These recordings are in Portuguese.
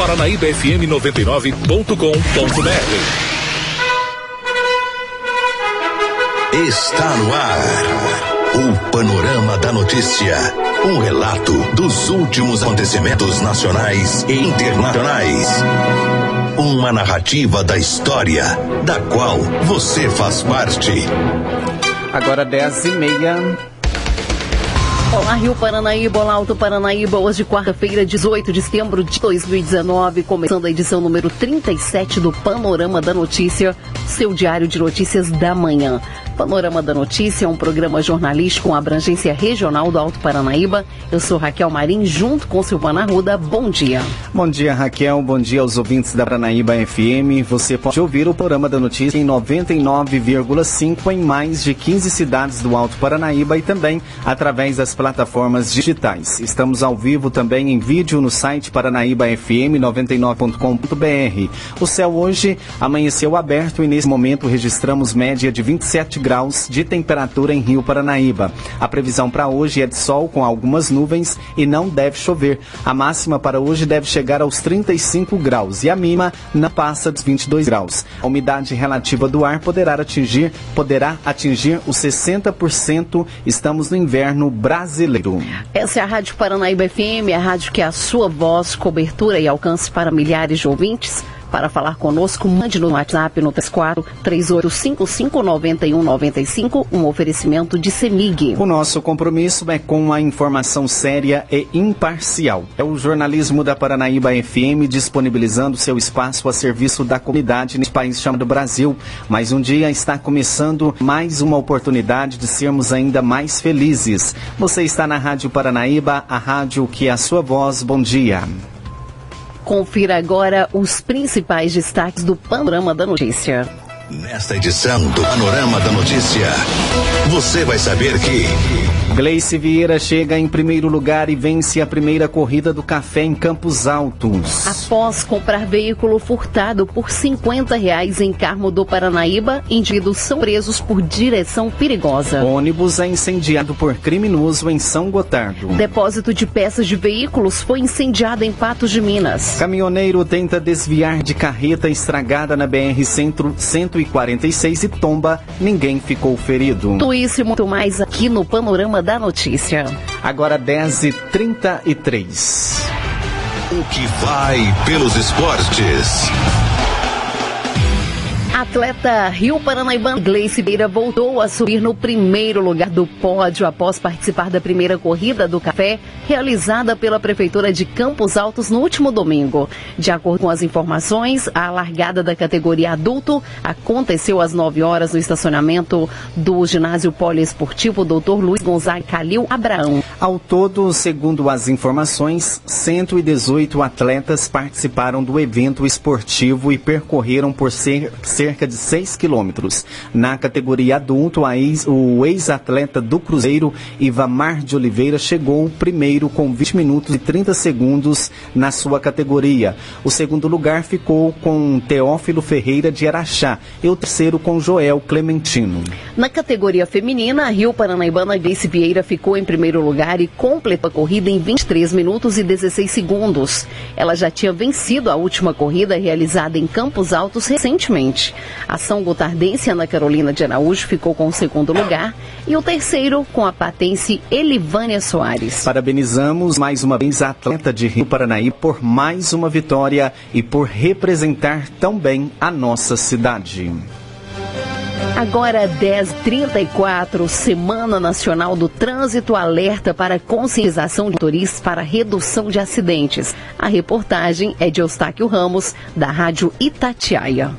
ParanaíbaFM 99.com.br. Está no ar. O Panorama da Notícia. Um relato dos últimos acontecimentos nacionais e internacionais. Uma narrativa da história, da qual você faz parte. Agora 10 e meia. Olá, Rio Paranaíba, olá, Alto Paranaíba. Hoje, quarta-feira, 18 de setembro de 2019, começando a edição número 37 do Panorama da Notícia, seu diário de notícias da manhã. Panorama da Notícia é um programa jornalístico com abrangência regional do Alto Paranaíba. Eu sou Raquel Marim, junto com Silvana Ruda. Bom dia. Bom dia, Raquel. Bom dia aos ouvintes da Paranaíba FM. Você pode ouvir o Panorama da Notícia em 99,5 em mais de 15 cidades do Alto Paranaíba e também através das plataformas digitais. Estamos ao vivo também em vídeo no site paranaíbafm99.com.br. O céu hoje amanheceu aberto e nesse momento registramos média de 27 graus graus de temperatura em Rio Paranaíba. A previsão para hoje é de sol com algumas nuvens e não deve chover. A máxima para hoje deve chegar aos 35 graus e a mínima não passa dos 22 graus. A umidade relativa do ar poderá atingir, poderá atingir os 60%. Estamos no inverno brasileiro. Essa é a Rádio Paranaíba FM, a rádio que é a sua voz, cobertura e alcance para milhares de ouvintes. Para falar conosco, mande no WhatsApp no 34 3855 9195 um oferecimento de CEMIG. O nosso compromisso é com a informação séria e imparcial. É o jornalismo da Paranaíba FM disponibilizando seu espaço a serviço da comunidade nesse país chamado Brasil. Mais um dia está começando mais uma oportunidade de sermos ainda mais felizes. Você está na Rádio Paranaíba, a rádio que é a sua voz. Bom dia. Confira agora os principais destaques do Panorama da Notícia. Nesta edição do Panorama da Notícia, você vai saber que. Gleice Vieira chega em primeiro lugar e vence a primeira corrida do café em Campos Altos. Após comprar veículo furtado por 50 reais em Carmo do Paranaíba, indivíduos são presos por direção perigosa. ônibus é incendiado por criminoso em São Gotardo. Depósito de peças de veículos foi incendiado em Patos de Minas. Caminhoneiro tenta desviar de carreta estragada na BR Centro 146 e tomba. Ninguém ficou ferido. Tudo isso e muito mais aqui no Panorama da Notícia. Agora 10h33. O que vai pelos esportes. Atleta Rio Paranaibano Gleice Beira voltou a subir no primeiro lugar do pódio após participar da primeira corrida do café realizada pela Prefeitura de Campos Altos no último domingo. De acordo com as informações, a largada da categoria adulto aconteceu às 9 horas no estacionamento do ginásio poliesportivo Dr. Luiz Gonzaga Calil Abraão. Ao todo, segundo as informações, 118 atletas participaram do evento esportivo e percorreram por ser, cerca de 6 quilômetros. Na categoria adulto, ex, o ex-atleta do Cruzeiro, Ivamar de Oliveira, chegou primeiro com 20 minutos e 30 segundos na sua categoria. O segundo lugar ficou com Teófilo Ferreira de Araxá e o terceiro com Joel Clementino. Na categoria feminina, a Rio Paranaibana Grace Vieira ficou em primeiro lugar e completou a corrida em 23 minutos e 16 segundos. Ela já tinha vencido a última corrida realizada em Campos Altos recentemente. A São Gotardense Ana Carolina de Araújo ficou com o segundo lugar e o terceiro com a patense Elivânia Soares. Parabenizamos mais uma vez a atleta de Rio Paranaí por mais uma vitória e por representar tão bem a nossa cidade. Agora 10:34, Semana Nacional do Trânsito alerta para conscientização de motoristas para redução de acidentes. A reportagem é de Eustáquio Ramos, da Rádio Itatiaia.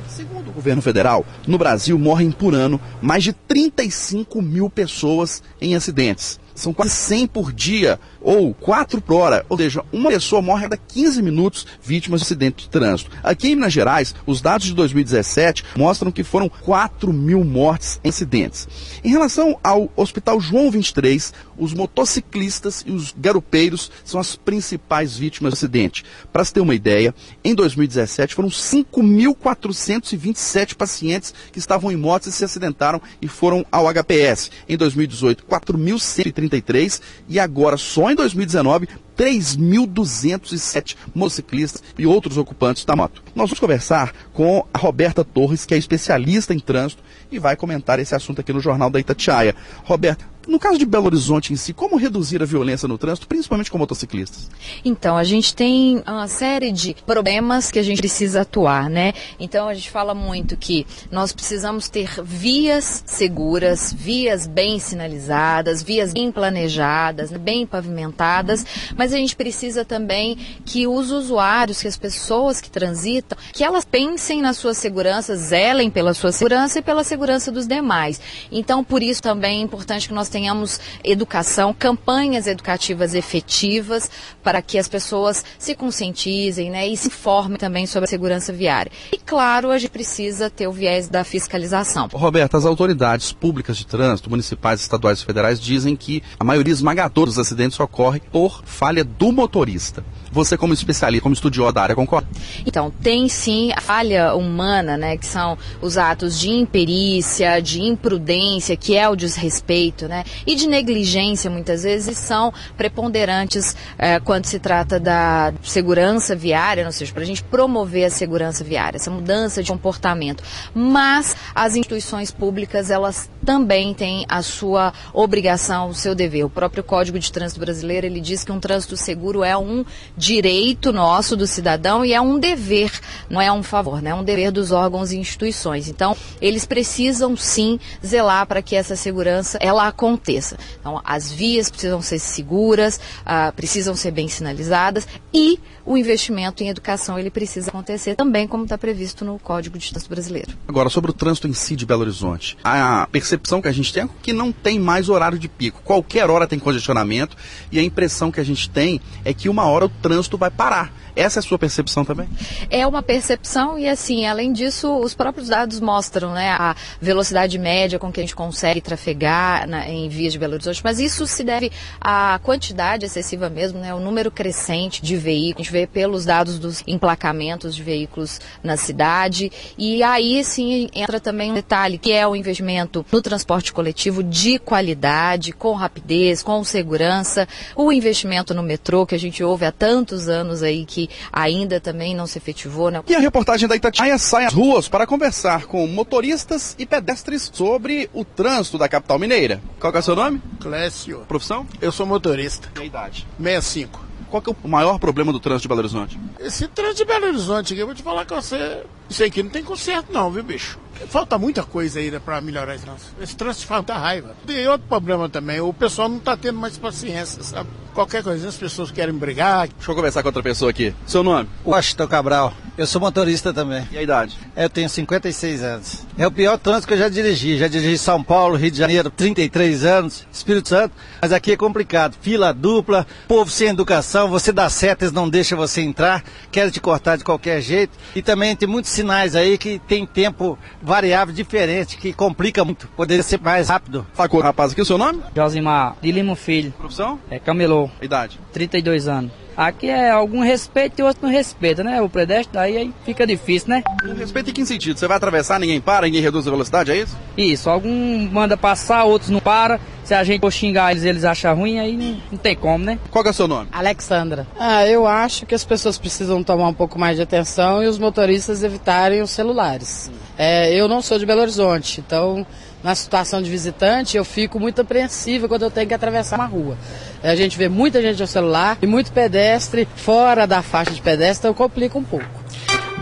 Governo federal, no Brasil morrem por ano mais de 35 mil pessoas em acidentes. São quase 100 por dia, ou 4 por hora. Ou seja, uma pessoa morre a cada 15 minutos vítimas de acidente de trânsito. Aqui em Minas Gerais, os dados de 2017 mostram que foram 4 mil mortes em acidentes. Em relação ao Hospital João 23, os motociclistas e os garupeiros são as principais vítimas do acidente. Para se ter uma ideia, em 2017 foram 5.427 pacientes que estavam em motos e se acidentaram e foram ao HPS. Em 2018, 4.130 1933 e agora, só em 2019, 3.207 motociclistas e outros ocupantes da moto. Nós vamos conversar com a Roberta Torres, que é especialista em trânsito e vai comentar esse assunto aqui no Jornal da Itatiaia. Roberta, no caso de Belo Horizonte em si, como reduzir a violência no trânsito, principalmente com motociclistas? Então, a gente tem uma série de problemas que a gente precisa atuar, né? Então, a gente fala muito que nós precisamos ter vias seguras, vias bem sinalizadas, vias bem planejadas, né? bem pavimentadas, mas a gente precisa também que os usuários, que as pessoas que transitam, que elas pensem na sua segurança, zelem pela sua segurança e pela segurança dos demais. Então, por isso também é importante que nós tenhamos educação, campanhas educativas efetivas para que as pessoas se conscientizem né, e se informem também sobre a segurança viária. E claro, a gente precisa ter o viés da fiscalização. Roberto, as autoridades públicas de trânsito, municipais, estaduais e federais, dizem que a maioria esmagadora dos acidentes ocorre por falha do motorista. Você, como especialista, como estudioso da área, concorda? Então, tem sim a falha humana, né, que são os atos de imperícia, de imprudência, que é o desrespeito, né, e de negligência, muitas vezes, são preponderantes é, quando se trata da segurança viária, ou seja, para a gente promover a segurança viária, essa mudança de comportamento. Mas as instituições públicas, elas também têm a sua obrigação, o seu dever. O próprio Código de Trânsito Brasileiro, ele diz que um trânsito seguro é um direito nosso do cidadão e é um dever, não é um favor, né? é um dever dos órgãos e instituições. Então, eles precisam sim zelar para que essa segurança ela aconteça. Então, as vias precisam ser seguras, uh, precisam ser bem sinalizadas e o investimento em educação ele precisa acontecer também como está previsto no Código de Trânsito Brasileiro. Agora, sobre o trânsito em si de Belo Horizonte, a percepção que a gente tem é que não tem mais horário de pico. Qualquer hora tem congestionamento e a impressão que a gente tem é que uma hora o trânsito vai parar. Essa é a sua percepção também? É uma percepção e assim, além disso, os próprios dados mostram né, a velocidade média com que a gente consegue trafegar na, em vias de Belo Horizonte, mas isso se deve à quantidade excessiva mesmo, né, o número crescente de veículos, a gente vê pelos dados dos emplacamentos de veículos na cidade e aí sim entra também um detalhe que é o investimento no transporte coletivo de qualidade, com rapidez, com segurança, o investimento no metrô que a gente ouve há tantos anos aí que ainda também não se efetivou. Né? E a reportagem da Itatiaia sai às ruas para conversar com motoristas e pedestres sobre o trânsito da capital mineira. Qual é o seu nome? Clécio. Profissão? Eu sou motorista. E a idade? 65. Qual é o maior problema do trânsito de Belo Horizonte? Esse trânsito de Belo Horizonte eu vou te falar com você. Isso aqui não tem conserto não, viu, bicho? Falta muita coisa ainda para melhorar esse trânsito. Esse trânsito falta raiva. E outro problema também, o pessoal não está tendo mais paciência, sabe? Qualquer coisa, as pessoas querem brigar. Deixa eu conversar com outra pessoa aqui. Seu nome? Washington Cabral. Eu sou motorista também. E a idade? Eu tenho 56 anos. É o pior trânsito que eu já dirigi. Já dirigi São Paulo, Rio de Janeiro, 33 anos, Espírito Santo. Mas aqui é complicado. Fila dupla, povo sem educação, você dá setas, não deixa você entrar, quer te cortar de qualquer jeito. E também tem muitos sinais aí que tem tempo variável diferente, que complica muito. Poderia ser mais rápido. Fala com o rapaz aqui, o seu nome? Josimar de Lima Filho. Profissão? É camelô. Idade? 32 anos. Aqui é algum respeito e outro não respeita, né? O pedestre daí aí fica difícil, né? Um respeito em que sentido? Você vai atravessar, ninguém para, ninguém reduz a velocidade, é isso? Isso, algum manda passar, outros não para. Se a gente for xingar eles, eles acham ruim, aí não, não tem como, né? Qual é o seu nome? Alexandra. Ah, eu acho que as pessoas precisam tomar um pouco mais de atenção e os motoristas evitarem os celulares. É, eu não sou de Belo Horizonte, então na situação de visitante, eu fico muito apreensiva quando eu tenho que atravessar uma rua. A gente vê muita gente no celular e muito pedestre fora da faixa de pedestre, então complica um pouco.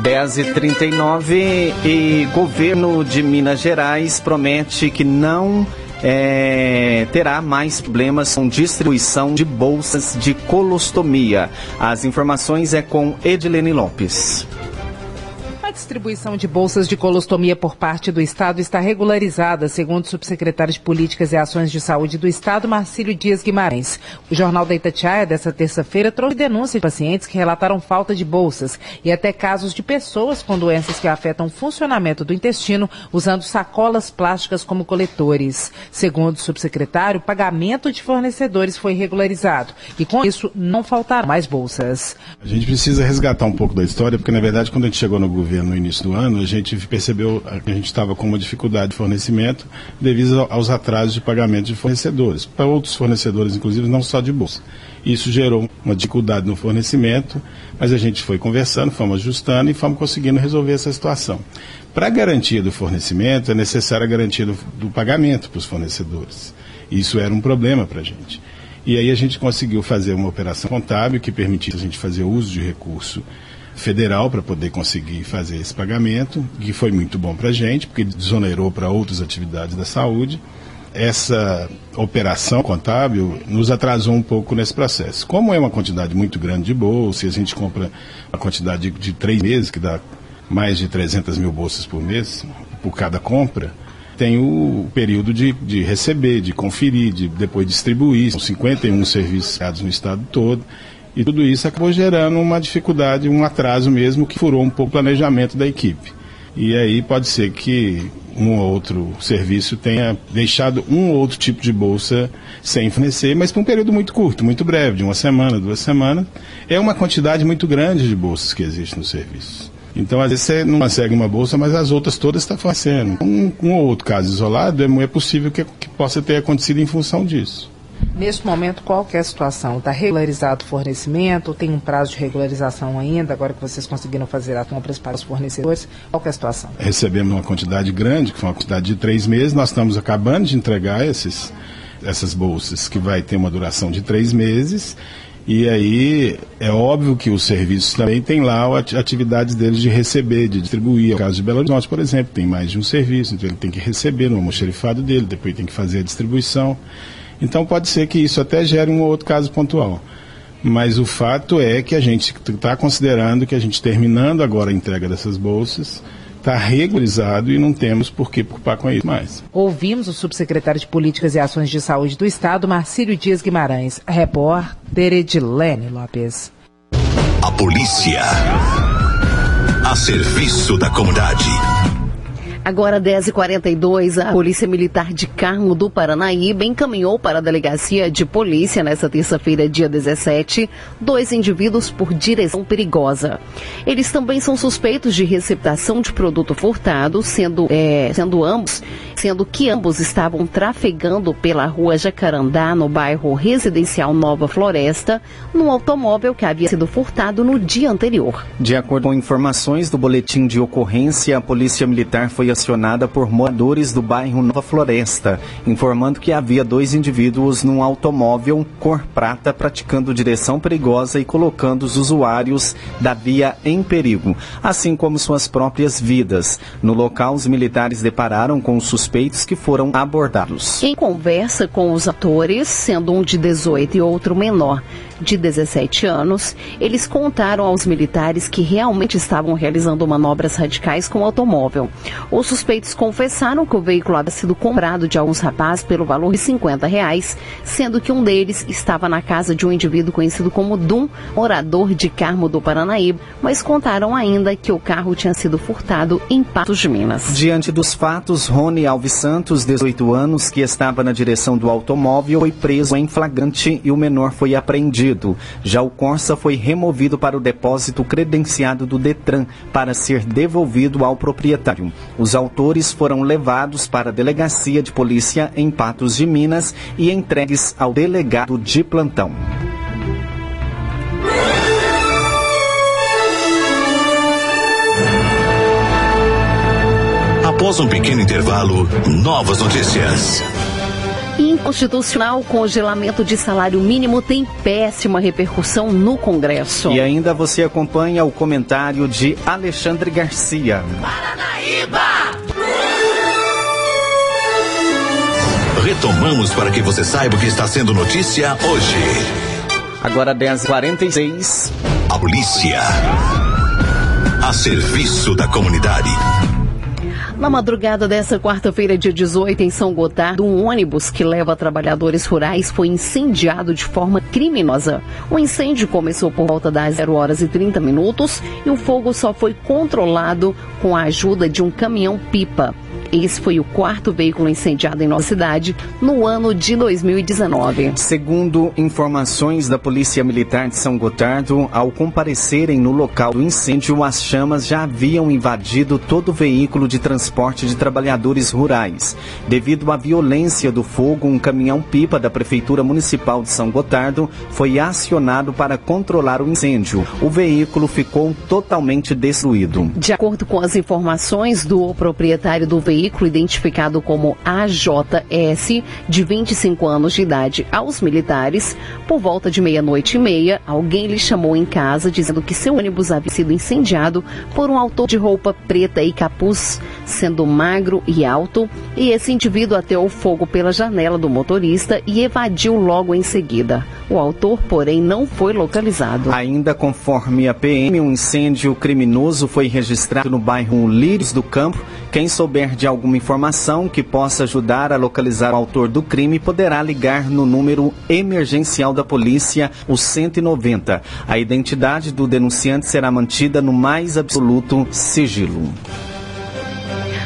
10h39 e governo de Minas Gerais promete que não é, terá mais problemas com distribuição de bolsas de colostomia. As informações é com Edilene Lopes. A distribuição de bolsas de colostomia por parte do Estado está regularizada, segundo o subsecretário de Políticas e Ações de Saúde do Estado, Marcílio Dias Guimarães. O Jornal da Itatiaia, dessa terça-feira, trouxe denúncias de pacientes que relataram falta de bolsas e até casos de pessoas com doenças que afetam o funcionamento do intestino usando sacolas plásticas como coletores. Segundo o subsecretário, o pagamento de fornecedores foi regularizado e, com isso, não faltaram mais bolsas. A gente precisa resgatar um pouco da história, porque, na verdade, quando a gente chegou no governo, no início do ano, a gente percebeu que a gente estava com uma dificuldade de fornecimento devido aos atrasos de pagamento de fornecedores, para outros fornecedores, inclusive, não só de bolsa. Isso gerou uma dificuldade no fornecimento, mas a gente foi conversando, fomos ajustando e fomos conseguindo resolver essa situação. Para a garantia do fornecimento, é necessária a garantia do, do pagamento para os fornecedores. Isso era um problema para a gente. E aí a gente conseguiu fazer uma operação contábil que permitisse a gente fazer uso de recurso federal para poder conseguir fazer esse pagamento, que foi muito bom para a gente, porque desonerou para outras atividades da saúde. Essa operação contábil nos atrasou um pouco nesse processo. Como é uma quantidade muito grande de bolsas, e a gente compra a quantidade de, de três meses, que dá mais de 300 mil bolsas por mês, por cada compra, tem o período de, de receber, de conferir, de depois distribuir. São 51 serviços no estado todo. E tudo isso acabou gerando uma dificuldade, um atraso mesmo, que furou um pouco o planejamento da equipe. E aí pode ser que um ou outro serviço tenha deixado um ou outro tipo de bolsa sem fornecer, mas por um período muito curto, muito breve, de uma semana, duas semanas. É uma quantidade muito grande de bolsas que existe no serviço. Então, às vezes, você não consegue uma bolsa, mas as outras todas estão fornecendo. Um, um ou outro caso isolado, é, é possível que, que possa ter acontecido em função disso. Neste momento, qual é a situação? Está regularizado o fornecimento? Tem um prazo de regularização ainda, agora que vocês conseguiram fazer as compras para os fornecedores? Qual é a situação? Recebemos uma quantidade grande, que foi uma quantidade de três meses. Nós estamos acabando de entregar esses, essas bolsas, que vai ter uma duração de três meses. E aí é óbvio que os serviços também têm lá atividades deles de receber, de distribuir. No caso de Belo Horizonte, por exemplo, tem mais de um serviço, então ele tem que receber no almoxerifado dele, depois tem que fazer a distribuição. Então pode ser que isso até gere um ou outro caso pontual. Mas o fato é que a gente está considerando que a gente terminando agora a entrega dessas bolsas, está regularizado e não temos por que preocupar com isso mais. Ouvimos o subsecretário de Políticas e Ações de Saúde do Estado, Marcílio Dias Guimarães. Repórter Edilene Lopes. A polícia. A serviço da comunidade. Agora, 10h42, a Polícia Militar de Carmo do Paranaíba encaminhou para a Delegacia de Polícia, nesta terça-feira, dia 17, dois indivíduos por direção perigosa. Eles também são suspeitos de receptação de produto furtado, sendo, é, sendo ambos, sendo que ambos estavam trafegando pela rua Jacarandá, no bairro residencial Nova Floresta, num automóvel que havia sido furtado no dia anterior. De acordo com informações do boletim de ocorrência, a Polícia Militar foi acionada por moradores do bairro Nova Floresta, informando que havia dois indivíduos num automóvel cor prata praticando direção perigosa e colocando os usuários da via em perigo, assim como suas próprias vidas. No local, os militares depararam com os suspeitos que foram abordados. Em conversa com os atores, sendo um de 18 e outro menor, de 17 anos, eles contaram aos militares que realmente estavam realizando manobras radicais com o automóvel. Os suspeitos confessaram que o veículo havia sido comprado de alguns rapazes pelo valor de 50 reais, sendo que um deles estava na casa de um indivíduo conhecido como Dum, morador de Carmo do Paranaíba, mas contaram ainda que o carro tinha sido furtado em Patos de Minas. Diante dos fatos, Rony Alves Santos, 18 anos, que estava na direção do automóvel, foi preso em flagrante e o menor foi apreendido. Já o Corsa foi removido para o depósito credenciado do Detran para ser devolvido ao proprietário. Os autores foram levados para a delegacia de polícia em Patos de Minas e entregues ao delegado de plantão. Após um pequeno intervalo, novas notícias. Inconstitucional congelamento de salário mínimo tem péssima repercussão no Congresso. E ainda você acompanha o comentário de Alexandre Garcia. Paranaíba! Retomamos para que você saiba o que está sendo notícia hoje. Agora 10h46. A polícia. A serviço da comunidade. Na madrugada dessa quarta-feira, dia 18, em São Gotardo, um ônibus que leva trabalhadores rurais foi incendiado de forma criminosa. O incêndio começou por volta das 0 horas e 30 minutos e o fogo só foi controlado com a ajuda de um caminhão-pipa. Esse foi o quarto veículo incendiado em nossa cidade no ano de 2019. Segundo informações da Polícia Militar de São Gotardo, ao comparecerem no local do incêndio, as chamas já haviam invadido todo o veículo de transporte de trabalhadores rurais. Devido à violência do fogo, um caminhão-pipa da Prefeitura Municipal de São Gotardo foi acionado para controlar o incêndio. O veículo ficou totalmente destruído. De acordo com as informações do proprietário do veículo, identificado como AJS, de 25 anos de idade, aos militares, por volta de meia-noite e meia, alguém lhe chamou em casa dizendo que seu ônibus havia sido incendiado por um autor de roupa preta e capuz, sendo magro e alto, e esse indivíduo ateou fogo pela janela do motorista e evadiu logo em seguida. O autor, porém, não foi localizado. Ainda conforme a PM, um incêndio criminoso foi registrado no bairro Lírios do Campo. Quem souber de alguma informação que possa ajudar a localizar o autor do crime poderá ligar no número emergencial da polícia, o 190. A identidade do denunciante será mantida no mais absoluto sigilo.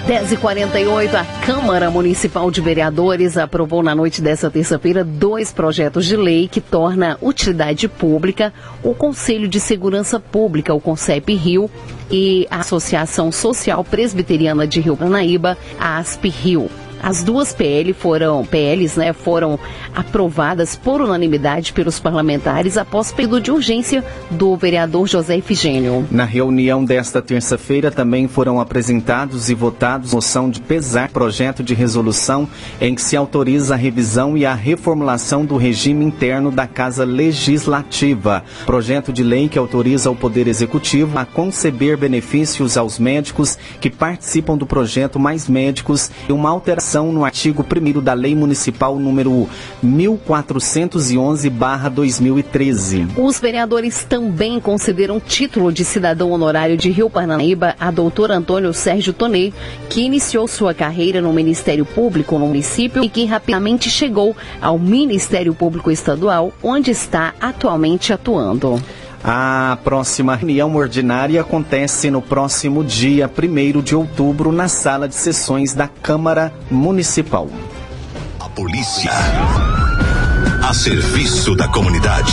10h48, a Câmara Municipal de Vereadores aprovou na noite dessa terça-feira dois projetos de lei que torna utilidade pública o Conselho de Segurança Pública, o CONCEP Rio, e a Associação Social Presbiteriana de Rio Paranaíba, a ASP Rio. As duas PL foram, PLs né, foram aprovadas por unanimidade pelos parlamentares após pedido de urgência do vereador José Efigênio. Na reunião desta terça-feira também foram apresentados e votados moção de pesar projeto de resolução em que se autoriza a revisão e a reformulação do regime interno da Casa Legislativa. Projeto de lei que autoriza o Poder Executivo a conceber benefícios aos médicos que participam do projeto Mais Médicos e uma alteração no artigo 1 da Lei Municipal número 1411/2013. Os vereadores também concederam título de cidadão honorário de Rio Paranaíba a doutor Antônio Sérgio Tonei, que iniciou sua carreira no Ministério Público no município e que rapidamente chegou ao Ministério Público Estadual, onde está atualmente atuando. A próxima reunião ordinária acontece no próximo dia 1 de outubro na sala de sessões da Câmara Municipal. A polícia a serviço da comunidade.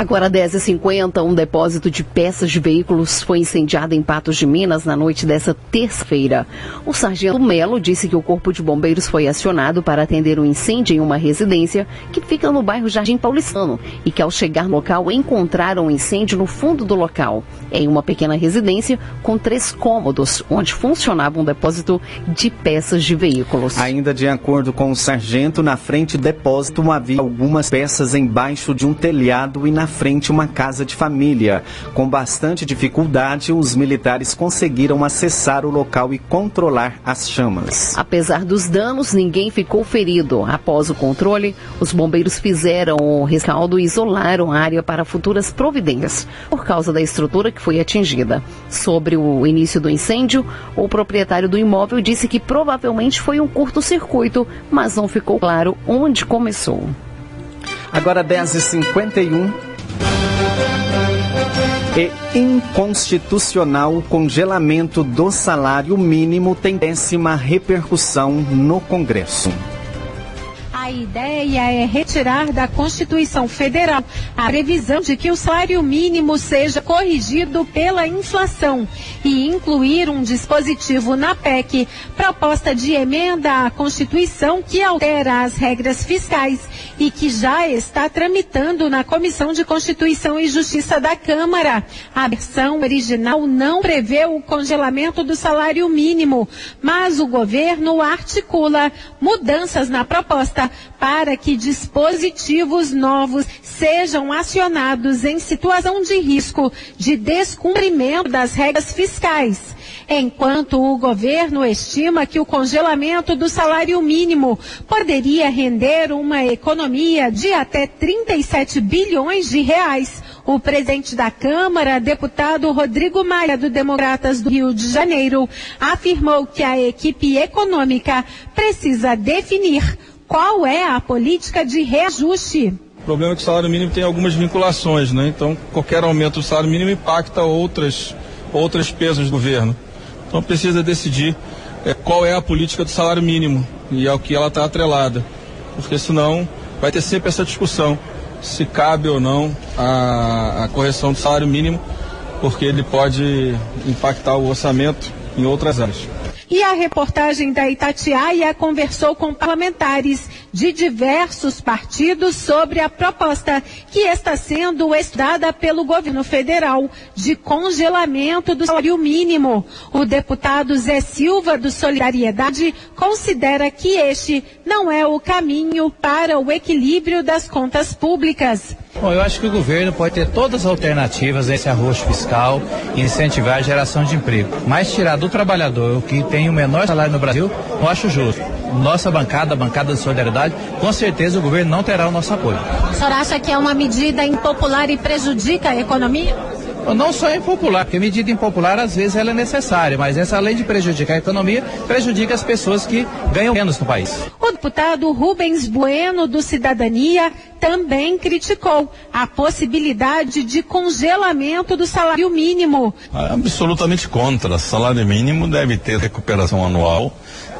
Agora 10h50, um depósito de peças de veículos foi incendiado em Patos de Minas na noite dessa terça-feira. O sargento Melo disse que o corpo de bombeiros foi acionado para atender um incêndio em uma residência que fica no bairro Jardim Paulistano e que ao chegar no local encontraram um incêndio no fundo do local, em uma pequena residência com três cômodos, onde funcionava um depósito de peças de veículos. Ainda de acordo com o sargento, na frente do depósito havia algumas peças embaixo de um telhado e na frente uma casa de família. Com bastante dificuldade, os militares conseguiram acessar o local e controlar as chamas. Apesar dos danos, ninguém ficou ferido. Após o controle, os bombeiros fizeram o rescaldo e isolaram a área para futuras providências, por causa da estrutura que foi atingida. Sobre o início do incêndio, o proprietário do imóvel disse que provavelmente foi um curto-circuito, mas não ficou claro onde começou. Agora 10h51. E inconstitucional o congelamento do salário mínimo tem décima repercussão no Congresso. A ideia é retirar da Constituição Federal a previsão de que o salário mínimo seja corrigido pela inflação e incluir um dispositivo na PEC, proposta de emenda à Constituição que altera as regras fiscais e que já está tramitando na Comissão de Constituição e Justiça da Câmara. A versão original não prevê o congelamento do salário mínimo, mas o governo articula mudanças na proposta para que dispositivos novos sejam acionados em situação de risco de descumprimento das regras fiscais. Enquanto o governo estima que o congelamento do salário mínimo poderia render uma economia de até 37 bilhões de reais, o presidente da Câmara, deputado Rodrigo Maia, do Democratas do Rio de Janeiro, afirmou que a equipe econômica precisa definir qual é a política de reajuste. O problema é que o salário mínimo tem algumas vinculações, né? Então, qualquer aumento do salário mínimo impacta outras, outras peças do governo. Então, precisa decidir é, qual é a política do salário mínimo e ao que ela está atrelada. Porque senão vai ter sempre essa discussão se cabe ou não a, a correção do salário mínimo, porque ele pode impactar o orçamento em outras áreas. E a reportagem da Itatiaia conversou com parlamentares de diversos partidos sobre a proposta que está sendo estudada pelo governo federal de congelamento do salário mínimo. O deputado Zé Silva do Solidariedade considera que este não é o caminho para o equilíbrio das contas públicas. Bom, eu acho que o governo pode ter todas as alternativas a esse arroz fiscal e incentivar a geração de emprego. Mas tirar do trabalhador, o que tem o menor salário no Brasil, não acho justo. Nossa bancada, a bancada de solidariedade, com certeza o governo não terá o nosso apoio. O senhor acha que é uma medida impopular e prejudica a economia? Não só é impopular, porque medida impopular às vezes ela é necessária, mas essa além de prejudicar a economia, prejudica as pessoas que ganham menos no país. O deputado Rubens Bueno, do Cidadania, também criticou a possibilidade de congelamento do salário mínimo. Absolutamente contra. Salário mínimo deve ter recuperação anual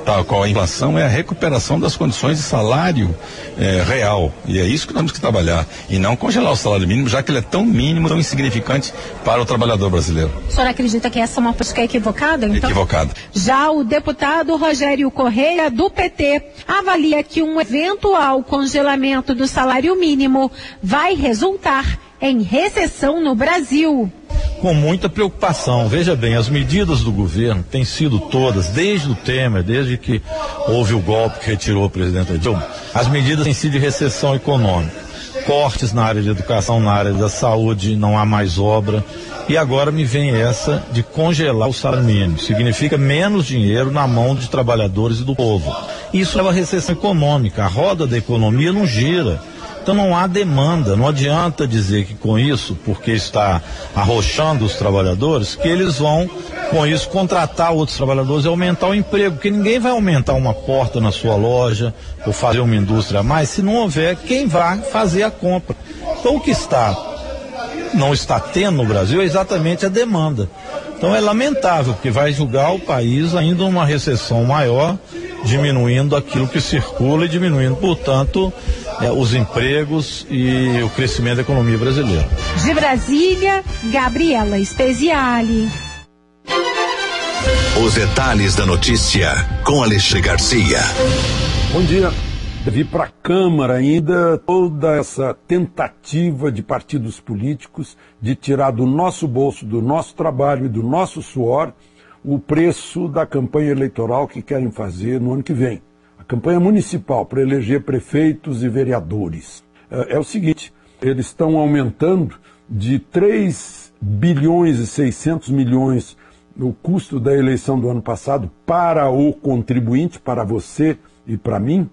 tal qual a inflação é a recuperação das condições de salário é, real. E é isso que temos que trabalhar. E não congelar o salário mínimo, já que ele é tão mínimo, tão insignificante para o trabalhador brasileiro. O senhor acredita que essa é uma política equivocada? Então? Equivocada. Já o deputado Rogério Correia, do PT, avalia que um eventual congelamento do salário mínimo vai resultar em recessão no Brasil com muita preocupação. Veja bem, as medidas do governo têm sido todas, desde o Temer, desde que houve o golpe que retirou o presidente Dilma, as medidas têm sido de recessão econômica. Cortes na área de educação, na área da saúde, não há mais obra. E agora me vem essa de congelar o salário mínimo. Significa menos dinheiro na mão de trabalhadores e do povo. Isso leva a recessão econômica. A roda da economia não gira. Então não há demanda. Não adianta dizer que com isso, porque está arrochando os trabalhadores, que eles vão com isso contratar outros trabalhadores e aumentar o emprego, porque ninguém vai aumentar uma porta na sua loja ou fazer uma indústria a mais se não houver quem vá fazer a compra. Então o que está não está tendo no Brasil é exatamente a demanda. Então é lamentável, porque vai julgar o país ainda uma recessão maior, diminuindo aquilo que circula e diminuindo, portanto, é, os empregos e o crescimento da economia brasileira. De Brasília, Gabriela Speziale. Os detalhes da notícia com Alexandre Garcia. Bom dia. Vi para a Câmara ainda toda essa tentativa de partidos políticos de tirar do nosso bolso, do nosso trabalho e do nosso suor o preço da campanha eleitoral que querem fazer no ano que vem campanha municipal para eleger prefeitos e vereadores. É, é o seguinte: eles estão aumentando de 3 bilhões e 600 milhões o custo da eleição do ano passado para o contribuinte, para você e para mim,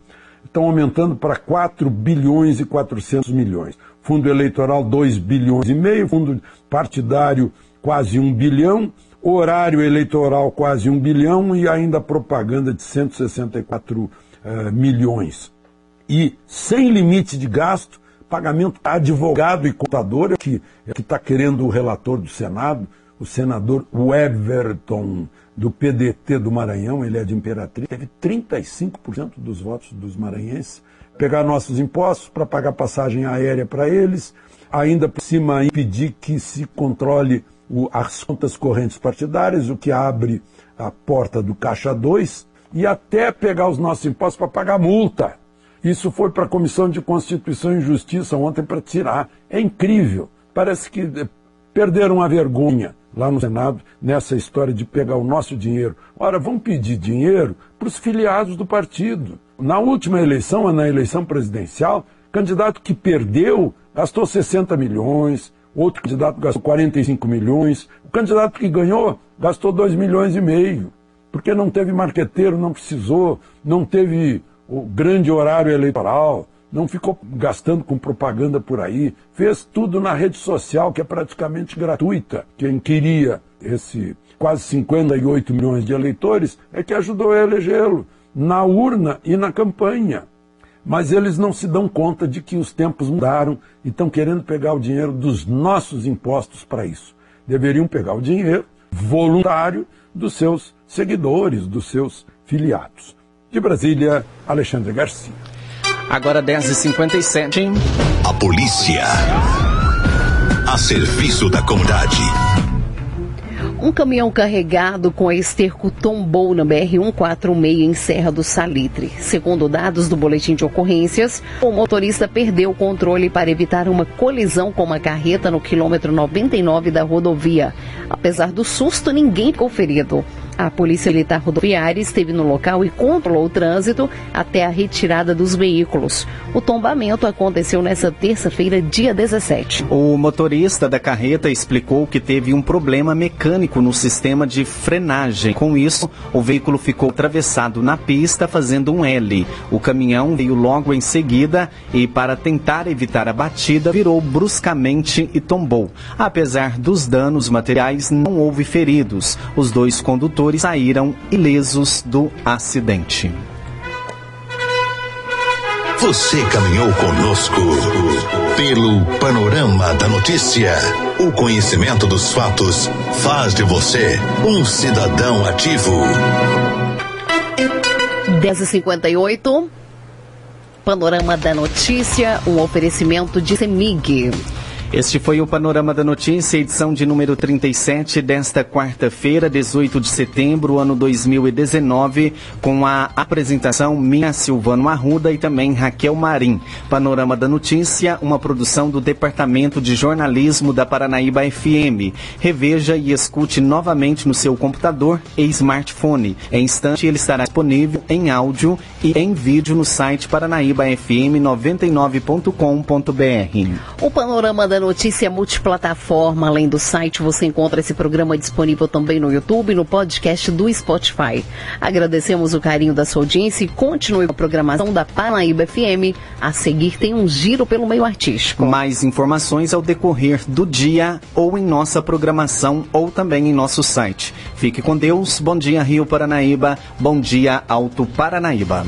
estão aumentando para 4 bilhões e 400 milhões. Fundo eleitoral 2 bilhões e meio, fundo partidário quase 1 bilhão, horário eleitoral quase 1 bilhão e ainda propaganda de 164 milhões uh, milhões. E sem limite de gasto, pagamento advogado e contador, que é que está querendo o relator do Senado, o senador Weverton, do PDT do Maranhão, ele é de Imperatriz, teve 35% dos votos dos maranhenses, pegar nossos impostos para pagar passagem aérea para eles, ainda por cima impedir que se controle o, as contas correntes partidárias, o que abre a porta do Caixa 2, e até pegar os nossos impostos para pagar multa. Isso foi para a Comissão de Constituição e Justiça ontem para tirar. É incrível. Parece que eh, perderam a vergonha lá no Senado nessa história de pegar o nosso dinheiro. Ora, vão pedir dinheiro para os filiados do partido. Na última eleição, na eleição presidencial, candidato que perdeu gastou 60 milhões, outro candidato gastou 45 milhões, o candidato que ganhou gastou 2 milhões e meio porque não teve marqueteiro, não precisou, não teve o grande horário eleitoral, não ficou gastando com propaganda por aí, fez tudo na rede social, que é praticamente gratuita. Quem queria esse quase 58 milhões de eleitores é que ajudou a elegê-lo na urna e na campanha. Mas eles não se dão conta de que os tempos mudaram e estão querendo pegar o dinheiro dos nossos impostos para isso. Deveriam pegar o dinheiro voluntário dos seus seguidores, dos seus filiados. De Brasília, Alexandre Garcia. Agora 10h57. A polícia. A serviço da comunidade. Um caminhão carregado com esterco tombou na BR-146 em Serra do Salitre. Segundo dados do boletim de ocorrências, o motorista perdeu o controle para evitar uma colisão com uma carreta no quilômetro 99 da rodovia. Apesar do susto, ninguém ficou ferido. A Polícia Militar Rodoviária esteve no local e controlou o trânsito até a retirada dos veículos. O tombamento aconteceu nesta terça-feira, dia 17. O motorista da carreta explicou que teve um problema mecânico no sistema de frenagem. Com isso, o veículo ficou atravessado na pista, fazendo um L. O caminhão veio logo em seguida e, para tentar evitar a batida, virou bruscamente e tombou. Apesar dos danos materiais, não houve feridos. Os dois condutores saíram ilesos do acidente. Você caminhou conosco pelo panorama da notícia. O conhecimento dos fatos faz de você um cidadão ativo. 10h58. Panorama da Notícia, um oferecimento de Semig. Este foi o Panorama da Notícia, edição de número 37 desta quarta-feira, 18 de setembro, ano 2019, com a apresentação minha Silvano Arruda e também Raquel Marim. Panorama da Notícia, uma produção do Departamento de Jornalismo da Paranaíba FM. Reveja e escute novamente no seu computador e smartphone. Em instante, ele estará disponível em áudio e em vídeo no site paranaíbafm99.com.br. O Panorama da Notícia multiplataforma. Além do site, você encontra esse programa disponível também no YouTube e no podcast do Spotify. Agradecemos o carinho da sua audiência e continue com a programação da Paranaíba FM. A seguir tem um giro pelo meio artístico. Mais informações ao decorrer do dia ou em nossa programação ou também em nosso site. Fique com Deus. Bom dia, Rio Paranaíba. Bom dia, Alto Paranaíba.